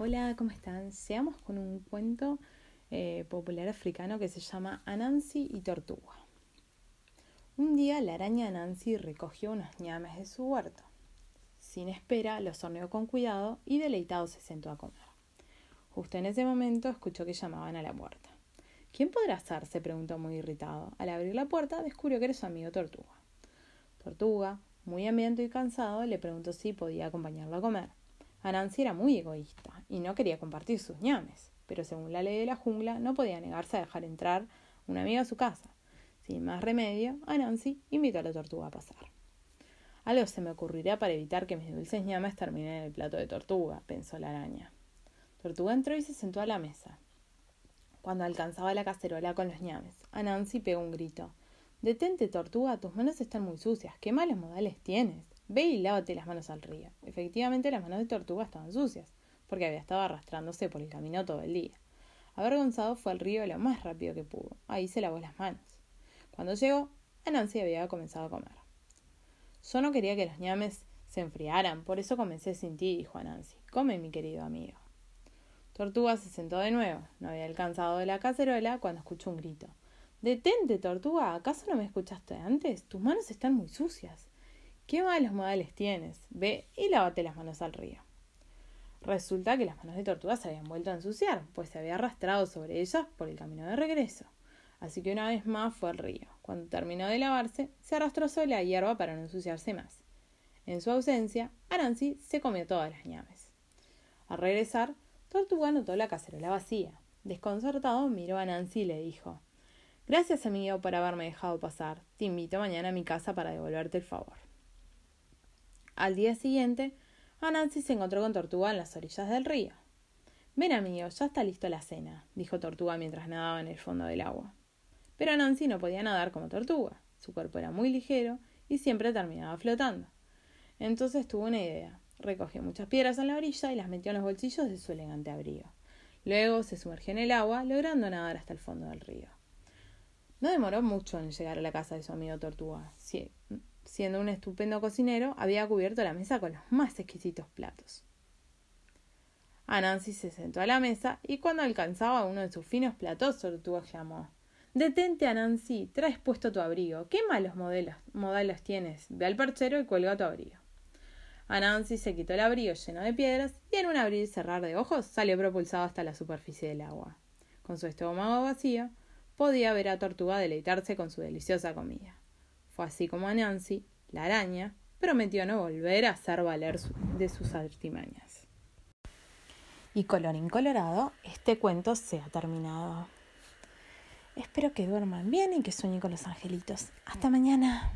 Hola, ¿cómo están? Seamos con un cuento eh, popular africano que se llama Anansi y Tortuga. Un día la araña Anansi recogió unos ñames de su huerto. Sin espera, los horneó con cuidado y deleitado se sentó a comer. Justo en ese momento escuchó que llamaban a la puerta. ¿Quién podrá ser? se preguntó muy irritado. Al abrir la puerta descubrió que era su amigo Tortuga. Tortuga, muy hambriento y cansado, le preguntó si podía acompañarlo a comer. Anansi era muy egoísta y no quería compartir sus ñames, pero según la ley de la jungla no podía negarse a dejar entrar una amiga a su casa. Sin más remedio, Anansi invitó a la tortuga a pasar. Algo se me ocurrirá para evitar que mis dulces ñames terminen en el plato de tortuga, pensó la araña. Tortuga entró y se sentó a la mesa. Cuando alcanzaba la cacerola con los ñames, Anansi pegó un grito. Detente, tortuga, tus manos están muy sucias. ¿Qué malos modales tienes? Ve y lávate las manos al río. Efectivamente, las manos de Tortuga estaban sucias, porque había estado arrastrándose por el camino todo el día. Avergonzado fue al río lo más rápido que pudo. Ahí se lavó las manos. Cuando llegó, Anansi había comenzado a comer. Yo no quería que los ñames se enfriaran, por eso comencé sin ti, dijo Anansi. Come, mi querido amigo. Tortuga se sentó de nuevo. No había alcanzado de la cacerola cuando escuchó un grito. Detente, Tortuga. ¿Acaso no me escuchaste antes? Tus manos están muy sucias. ¿Qué malos modales tienes? Ve y lávate las manos al río. Resulta que las manos de tortuga se habían vuelto a ensuciar, pues se había arrastrado sobre ellas por el camino de regreso. Así que una vez más fue al río. Cuando terminó de lavarse, se arrastró sobre la hierba para no ensuciarse más. En su ausencia, Aranzi se comió todas las ñames. Al regresar, Tortuga notó la cacerola vacía. Desconcertado, miró a Nancy y le dijo Gracias, amigo, por haberme dejado pasar. Te invito mañana a mi casa para devolverte el favor. Al día siguiente, Anansi se encontró con Tortuga en las orillas del río. Ven, amigo, ya está listo la cena, dijo Tortuga mientras nadaba en el fondo del agua. Pero Anansi no podía nadar como Tortuga. Su cuerpo era muy ligero y siempre terminaba flotando. Entonces tuvo una idea. Recogió muchas piedras en la orilla y las metió en los bolsillos de su elegante abrigo. Luego se sumergió en el agua, logrando nadar hasta el fondo del río. No demoró mucho en llegar a la casa de su amigo Tortuga siendo un estupendo cocinero, había cubierto la mesa con los más exquisitos platos. Anansi se sentó a la mesa y cuando alcanzaba uno de sus finos platos, Tortuga llamó. Detente, Anansi, traes puesto tu abrigo. ¿Qué malos modelos, tienes? Ve al perchero y cuelga tu abrigo. Anansi se quitó el abrigo lleno de piedras y en un abrir y cerrar de ojos salió propulsado hasta la superficie del agua. Con su estómago vacío, podía ver a Tortuga deleitarse con su deliciosa comida. Así como Nancy, la araña, prometió no volver a hacer valer de sus artimañas. Y colorín colorado, este cuento se ha terminado. Espero que duerman bien y que sueñen con los angelitos. Hasta mañana.